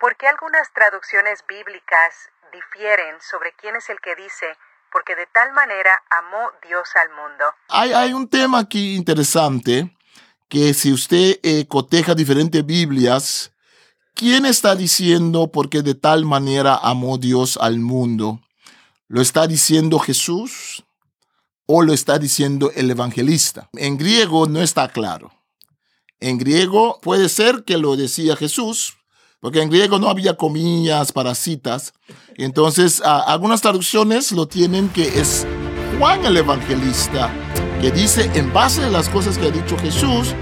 ¿Por qué algunas traducciones bíblicas difieren sobre quién es el que dice, porque de tal manera amó Dios al mundo? Hay, un tema aquí interesante que si usted eh, coteja diferentes Biblias, ¿quién está diciendo porque de tal manera amó Dios al mundo? ¿Lo está diciendo Jesús o lo está diciendo el evangelista? En griego no está claro. En griego puede ser que lo decía Jesús, porque en griego no había comillas para citas. Entonces, algunas traducciones lo tienen que es Juan el evangelista, que dice en base a las cosas que ha dicho Jesús,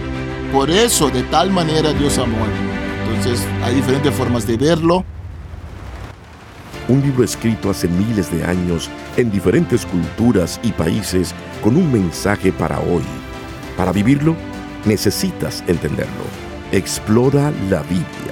por eso de tal manera Dios amó. Entonces, hay diferentes formas de verlo. Un libro escrito hace miles de años en diferentes culturas y países con un mensaje para hoy. Para vivirlo, necesitas entenderlo. Explora la Biblia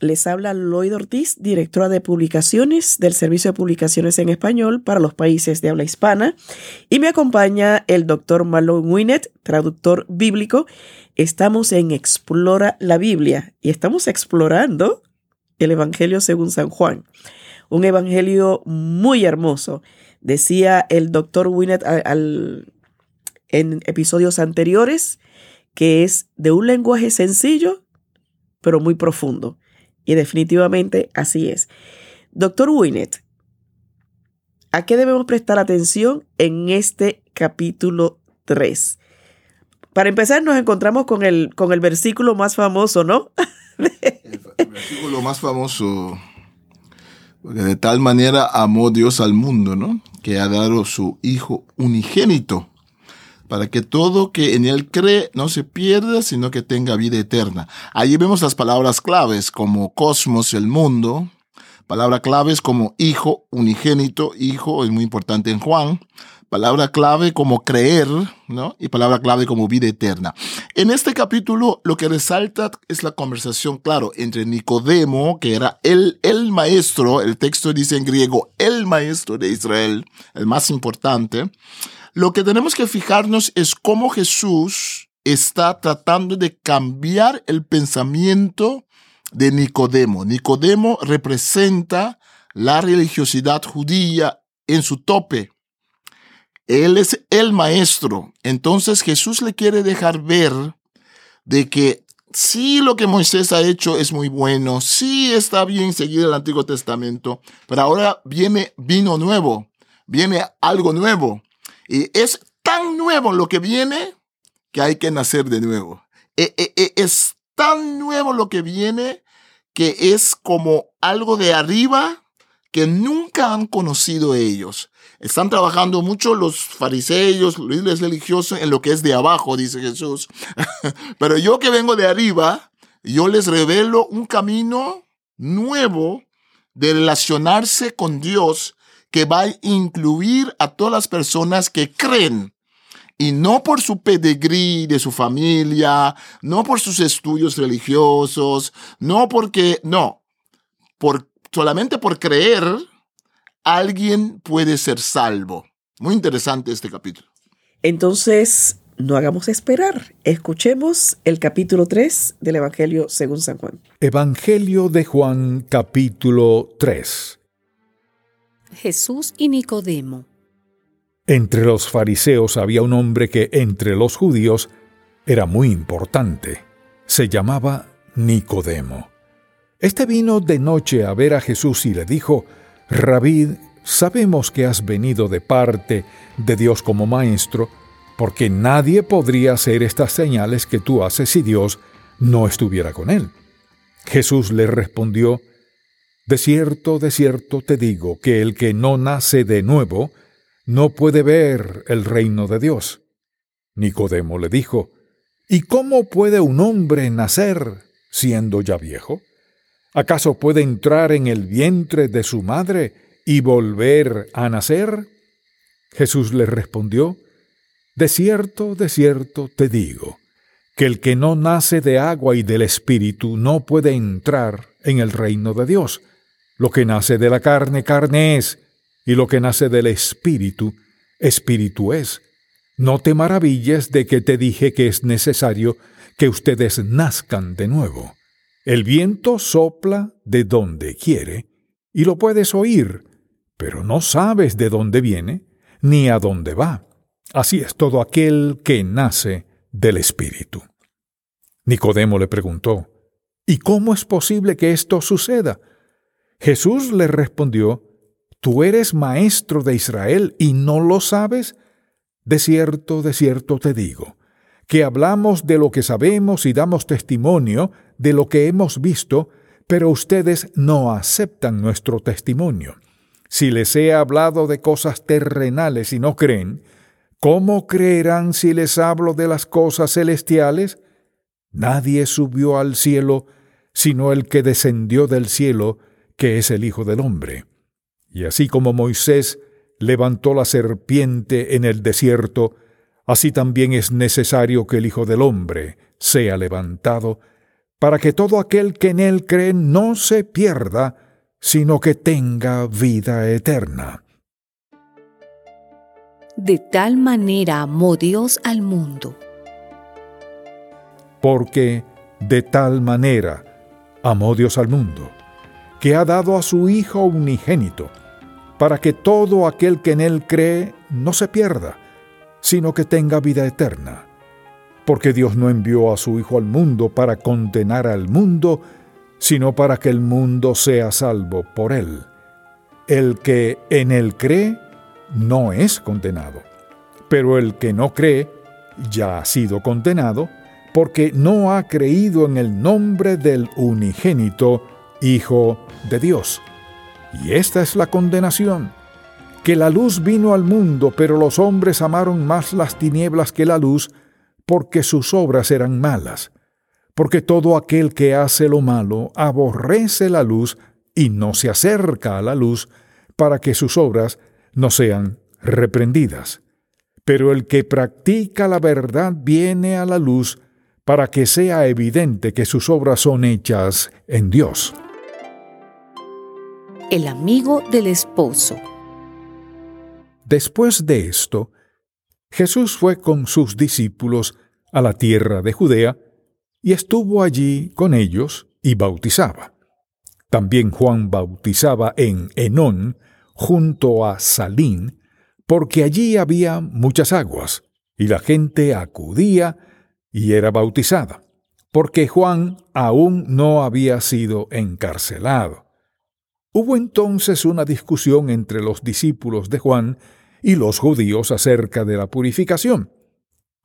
Les habla Lloyd Ortiz, directora de publicaciones del Servicio de Publicaciones en Español para los países de habla hispana, y me acompaña el doctor Malone Winnet, traductor bíblico. Estamos en Explora la Biblia y estamos explorando el Evangelio según San Juan, un evangelio muy hermoso. Decía el doctor Winnet en episodios anteriores que es de un lenguaje sencillo, pero muy profundo. Y definitivamente así es. Doctor Winnet, ¿a qué debemos prestar atención en este capítulo 3? Para empezar, nos encontramos con el, con el versículo más famoso, ¿no? el, versículo más famoso. Porque de tal manera amó Dios al mundo, ¿no? Que ha dado su Hijo unigénito para que todo que en él cree no se pierda, sino que tenga vida eterna. Allí vemos las palabras claves como cosmos, el mundo, palabra claves como hijo, unigénito, hijo, es muy importante en Juan, palabra clave como creer, ¿no? Y palabra clave como vida eterna. En este capítulo lo que resalta es la conversación, claro, entre Nicodemo, que era el, el maestro, el texto dice en griego, el maestro de Israel, el más importante, lo que tenemos que fijarnos es cómo Jesús está tratando de cambiar el pensamiento de Nicodemo. Nicodemo representa la religiosidad judía en su tope. Él es el maestro. Entonces Jesús le quiere dejar ver de que sí lo que Moisés ha hecho es muy bueno, sí está bien seguir el Antiguo Testamento, pero ahora viene vino nuevo, viene algo nuevo. Y es tan nuevo lo que viene que hay que nacer de nuevo. E, e, e, es tan nuevo lo que viene que es como algo de arriba que nunca han conocido ellos. Están trabajando mucho los fariseos, los líderes religiosos en lo que es de abajo, dice Jesús. Pero yo que vengo de arriba, yo les revelo un camino nuevo de relacionarse con Dios que va a incluir a todas las personas que creen. Y no por su pedigrí de su familia, no por sus estudios religiosos, no porque, no, por, solamente por creer, alguien puede ser salvo. Muy interesante este capítulo. Entonces, no hagamos esperar. Escuchemos el capítulo 3 del Evangelio según San Juan. Evangelio de Juan capítulo 3. Jesús y Nicodemo. Entre los fariseos había un hombre que entre los judíos era muy importante. Se llamaba Nicodemo. Este vino de noche a ver a Jesús y le dijo, Rabí, sabemos que has venido de parte de Dios como maestro, porque nadie podría hacer estas señales que tú haces si Dios no estuviera con él. Jesús le respondió, de cierto, de cierto te digo que el que no nace de nuevo no puede ver el reino de Dios. Nicodemo le dijo, ¿Y cómo puede un hombre nacer siendo ya viejo? ¿Acaso puede entrar en el vientre de su madre y volver a nacer? Jesús le respondió, De cierto, de cierto te digo, que el que no nace de agua y del Espíritu no puede entrar en el reino de Dios. Lo que nace de la carne, carne es, y lo que nace del Espíritu, Espíritu es. No te maravilles de que te dije que es necesario que ustedes nazcan de nuevo. El viento sopla de donde quiere, y lo puedes oír, pero no sabes de dónde viene ni a dónde va. Así es todo aquel que nace del Espíritu. Nicodemo le preguntó, ¿Y cómo es posible que esto suceda? Jesús le respondió, ¿Tú eres maestro de Israel y no lo sabes? De cierto, de cierto te digo, que hablamos de lo que sabemos y damos testimonio de lo que hemos visto, pero ustedes no aceptan nuestro testimonio. Si les he hablado de cosas terrenales y no creen, ¿cómo creerán si les hablo de las cosas celestiales? Nadie subió al cielo sino el que descendió del cielo, que es el Hijo del Hombre. Y así como Moisés levantó la serpiente en el desierto, así también es necesario que el Hijo del Hombre sea levantado, para que todo aquel que en él cree no se pierda, sino que tenga vida eterna. De tal manera amó Dios al mundo. Porque de tal manera amó Dios al mundo, que ha dado a su Hijo unigénito, para que todo aquel que en él cree no se pierda, sino que tenga vida eterna. Porque Dios no envió a su Hijo al mundo para condenar al mundo, sino para que el mundo sea salvo por él. El que en él cree no es condenado, pero el que no cree ya ha sido condenado porque no ha creído en el nombre del unigénito Hijo de Dios. Y esta es la condenación, que la luz vino al mundo, pero los hombres amaron más las tinieblas que la luz, porque sus obras eran malas. Porque todo aquel que hace lo malo aborrece la luz y no se acerca a la luz, para que sus obras no sean reprendidas. Pero el que practica la verdad viene a la luz, para que sea evidente que sus obras son hechas en Dios. El amigo del esposo. Después de esto, Jesús fue con sus discípulos a la tierra de Judea y estuvo allí con ellos y bautizaba. También Juan bautizaba en Enón, junto a Salín, porque allí había muchas aguas, y la gente acudía y era bautizada, porque Juan aún no había sido encarcelado. Hubo entonces una discusión entre los discípulos de Juan y los judíos acerca de la purificación.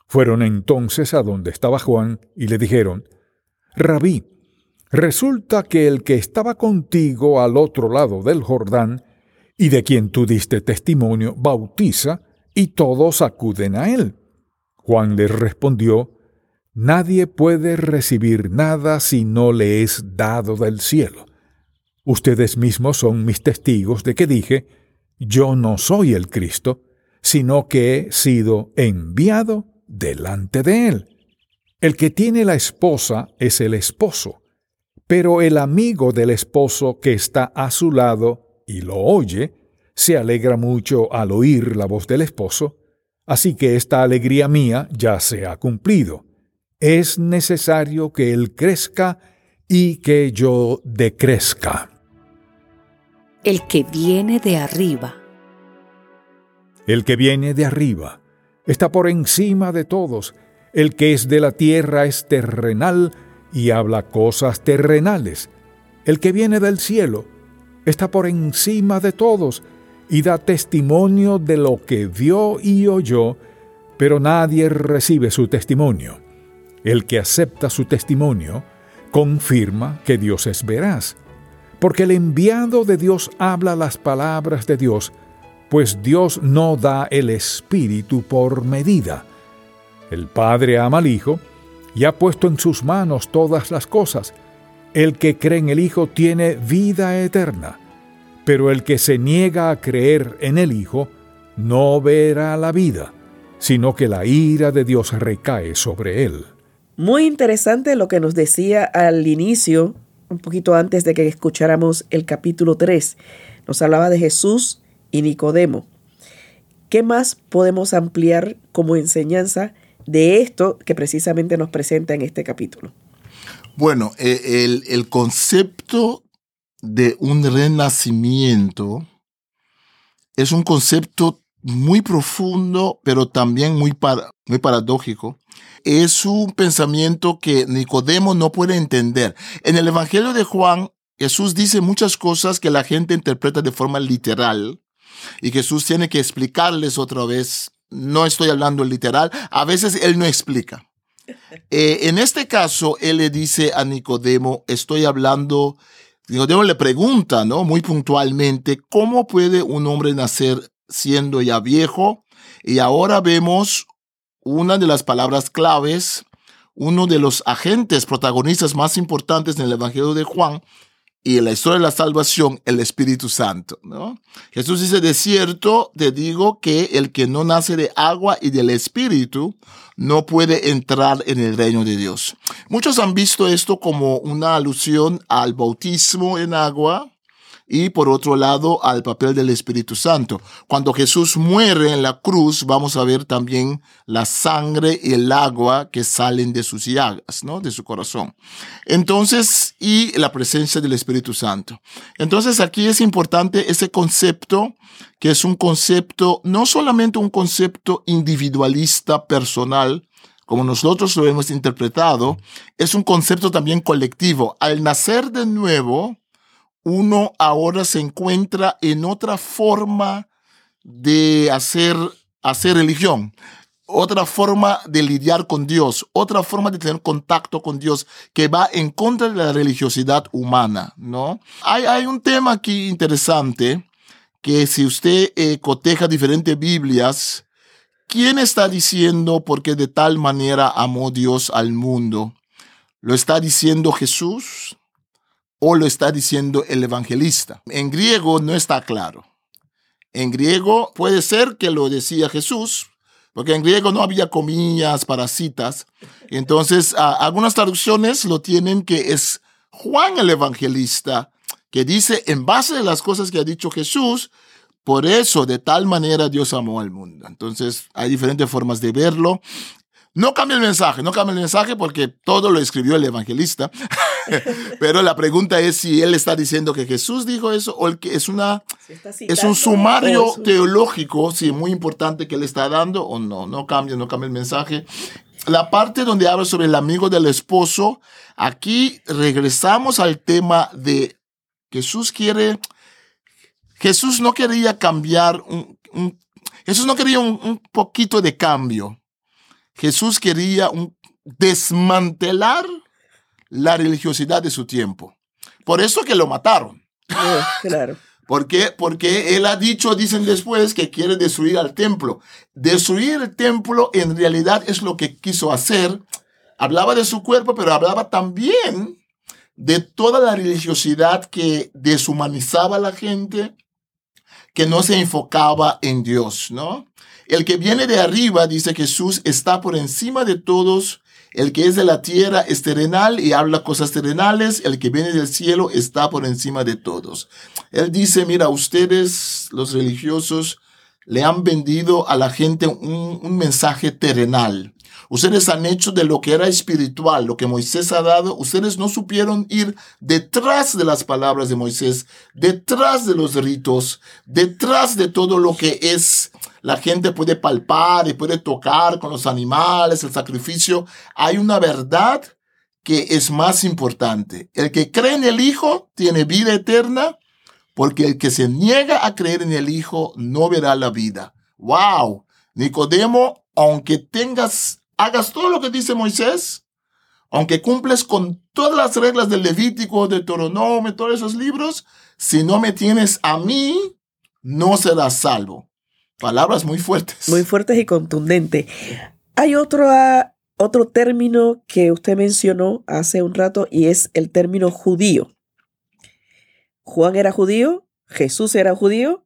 Fueron entonces a donde estaba Juan y le dijeron, Rabí, resulta que el que estaba contigo al otro lado del Jordán, y de quien tú diste testimonio, bautiza, y todos acuden a él. Juan les respondió, Nadie puede recibir nada si no le es dado del cielo. Ustedes mismos son mis testigos de que dije, yo no soy el Cristo, sino que he sido enviado delante de él. El que tiene la esposa es el esposo, pero el amigo del esposo que está a su lado y lo oye, se alegra mucho al oír la voz del esposo, así que esta alegría mía ya se ha cumplido es necesario que Él crezca y que yo decrezca. El que viene de arriba. El que viene de arriba está por encima de todos. El que es de la tierra es terrenal y habla cosas terrenales. El que viene del cielo está por encima de todos y da testimonio de lo que vio y oyó, pero nadie recibe su testimonio. El que acepta su testimonio confirma que Dios es veraz, porque el enviado de Dios habla las palabras de Dios, pues Dios no da el Espíritu por medida. El Padre ama al Hijo y ha puesto en sus manos todas las cosas. El que cree en el Hijo tiene vida eterna, pero el que se niega a creer en el Hijo no verá la vida, sino que la ira de Dios recae sobre él. Muy interesante lo que nos decía al inicio, un poquito antes de que escucháramos el capítulo 3. Nos hablaba de Jesús y Nicodemo. ¿Qué más podemos ampliar como enseñanza de esto que precisamente nos presenta en este capítulo? Bueno, eh, el, el concepto de un renacimiento es un concepto muy profundo, pero también muy, muy paradójico. Es un pensamiento que Nicodemo no puede entender. En el Evangelio de Juan, Jesús dice muchas cosas que la gente interpreta de forma literal y Jesús tiene que explicarles otra vez. No estoy hablando literal, a veces él no explica. Eh, en este caso, él le dice a Nicodemo, estoy hablando Nicodemo le pregunta, ¿no? Muy puntualmente, ¿cómo puede un hombre nacer siendo ya viejo? Y ahora vemos una de las palabras claves, uno de los agentes protagonistas más importantes en el Evangelio de Juan, y en la historia de la salvación, el Espíritu Santo. Jesús dice, de cierto, te digo que el que no nace de agua y del Espíritu no puede entrar en el reino de Dios. Muchos han visto esto como una alusión al bautismo en agua, y por otro lado al papel del Espíritu Santo. Cuando Jesús muere en la cruz, vamos a ver también la sangre y el agua que salen de sus llagas, ¿no? De su corazón. Entonces, y la presencia del Espíritu Santo. Entonces, aquí es importante ese concepto que es un concepto, no solamente un concepto individualista, personal, como nosotros lo hemos interpretado, es un concepto también colectivo. Al nacer de nuevo, uno ahora se encuentra en otra forma de hacer, hacer religión, otra forma de lidiar con Dios, otra forma de tener contacto con Dios que va en contra de la religiosidad humana, ¿no? Hay, hay un tema aquí interesante que si usted eh, coteja diferentes Biblias, ¿quién está diciendo porque de tal manera amó Dios al mundo? ¿Lo está diciendo Jesús? O lo está diciendo el evangelista. En griego no está claro. En griego puede ser que lo decía Jesús, porque en griego no había comillas para citas. Entonces, algunas traducciones lo tienen que es Juan el evangelista, que dice, en base a las cosas que ha dicho Jesús, por eso de tal manera Dios amó al mundo. Entonces, hay diferentes formas de verlo. No cambia el mensaje, no cambia el mensaje porque todo lo escribió el evangelista. Pero la pregunta es si él está diciendo que Jesús dijo eso o que es una es un sumario teológico, sí, muy importante que le está dando o no, no cambia, no cambia el mensaje. La parte donde habla sobre el amigo del esposo, aquí regresamos al tema de Jesús quiere Jesús no quería cambiar un, Jesús no quería un poquito de cambio. Jesús quería desmantelar la religiosidad de su tiempo. Por eso que lo mataron. Oh, claro. ¿Por qué? Porque él ha dicho, dicen después, que quiere destruir al templo. Destruir el templo en realidad es lo que quiso hacer. Hablaba de su cuerpo, pero hablaba también de toda la religiosidad que deshumanizaba a la gente, que no se enfocaba en Dios, ¿no? El que viene de arriba, dice Jesús, está por encima de todos. El que es de la tierra es terrenal y habla cosas terrenales. El que viene del cielo está por encima de todos. Él dice, mira, ustedes, los religiosos, le han vendido a la gente un, un mensaje terrenal. Ustedes han hecho de lo que era espiritual, lo que Moisés ha dado. Ustedes no supieron ir detrás de las palabras de Moisés, detrás de los ritos, detrás de todo lo que es la gente puede palpar y puede tocar con los animales, el sacrificio. Hay una verdad que es más importante. El que cree en el Hijo tiene vida eterna, porque el que se niega a creer en el Hijo no verá la vida. ¡Wow! Nicodemo, aunque tengas hagas todo lo que dice Moisés, aunque cumples con todas las reglas del Levítico, de Deuteronomio, todos esos libros, si no me tienes a mí, no serás salvo. Palabras muy fuertes. Muy fuertes y contundentes. Hay otro, ah, otro término que usted mencionó hace un rato y es el término judío. Juan era judío, Jesús era judío,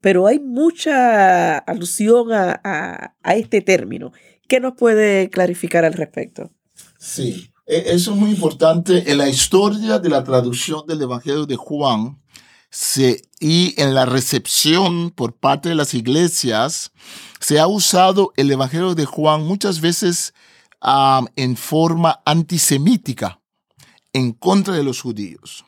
pero hay mucha alusión a, a este término. ¿Qué nos puede clarificar al respecto? Sí, e, eso es muy importante. En la historia de la traducción del Evangelio de Juan se, y en la recepción por parte de las iglesias, se ha usado el Evangelio de Juan muchas veces en forma antisemítica en contra de los judíos.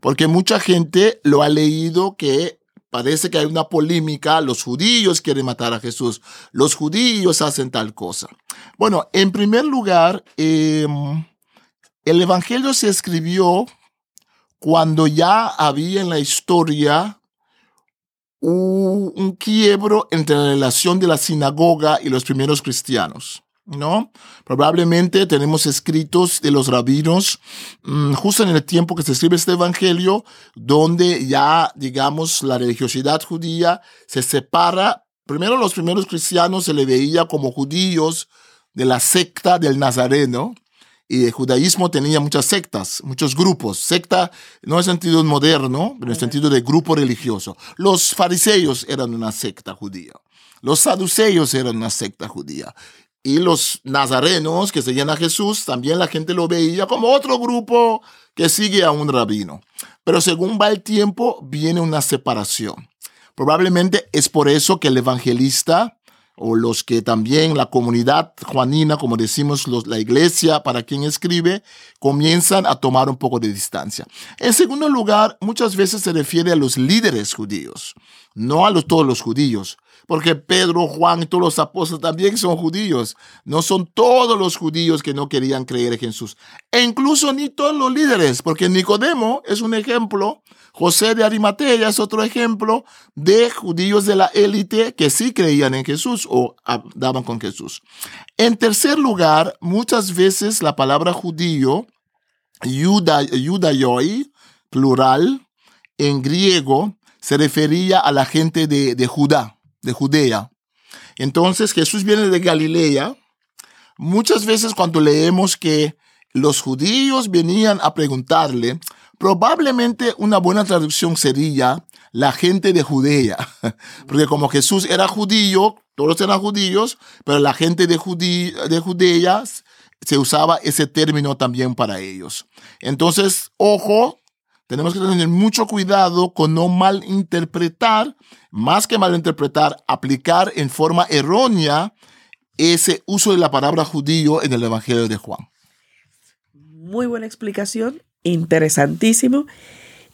Porque mucha gente lo ha leído que parece que hay una polémica, los judíos quieren matar a Jesús, los judíos hacen tal cosa. Bueno, en primer lugar, em, el Evangelio se escribió cuando ya había en la historia un, quiebro entre la relación de la sinagoga y los primeros cristianos. ¿no? Probablemente tenemos escritos de los rabinos mm, justo en el tiempo que se escribe este evangelio, donde ya, digamos, la religiosidad judía se separa. Primero los primeros cristianos se le veía como judíos de la secta del Nazareno, y el judaísmo tenía muchas sectas, muchos grupos. Secta no en sentido moderno, pero en el sentido de grupo religioso. Los fariseos eran una secta judía. Los saduceos eran una secta judía. Y los nazarenos que seguían a Jesús, también la gente lo veía como otro grupo que sigue a un rabino. Pero según va el tiempo, viene una separación. Probablemente es por eso que el evangelista o los que también la comunidad juanina, como decimos la iglesia para quien escribe, comienzan a tomar un poco de distancia. En segundo lugar, muchas veces se refiere a los líderes judíos, no a los, todos los judíos, porque Pedro, Juan y todos los apóstoles también son judíos. No son todos los judíos que no querían creer en Jesús. E incluso ni todos los líderes, porque Nicodemo es un ejemplo, José de Arimatea es otro ejemplo de judíos de la élite que sí creían en Jesús o daban con Jesús. En tercer lugar, muchas veces la palabra judío, judaioi, plural, en griego, se refería a la gente de, de Judá de Judea. Entonces Jesús viene de Galilea. Muchas veces cuando leemos que los judíos venían a preguntarle, probablemente una buena traducción sería la gente de Judea, porque como Jesús era judío, todos eran judíos, pero la gente de, de Judea se usaba ese término también para ellos. Entonces, ojo, tenemos que tener mucho cuidado con no malinterpretar, más que malinterpretar, aplicar en forma errónea ese uso de la palabra judío en el Evangelio de Juan. Muy buena explicación, interesantísimo.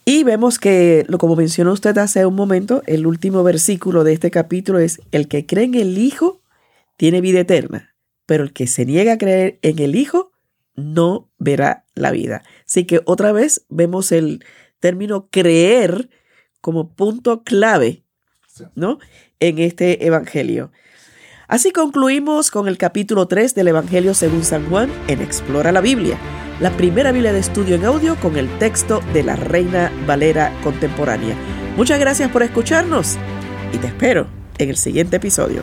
Y vemos que, como mencionó usted hace un momento, el último versículo de este capítulo es, el que cree en el Hijo tiene vida eterna, pero el que se niega a creer en el Hijo no verá la vida. Así que otra vez vemos el término creer como punto clave, ¿no? En este evangelio. Así concluimos con el capítulo 3 del Evangelio según San Juan en Explora la Biblia, la primera Biblia de estudio en audio con el texto de la Reina Valera contemporánea. Muchas gracias por escucharnos y te espero en el siguiente episodio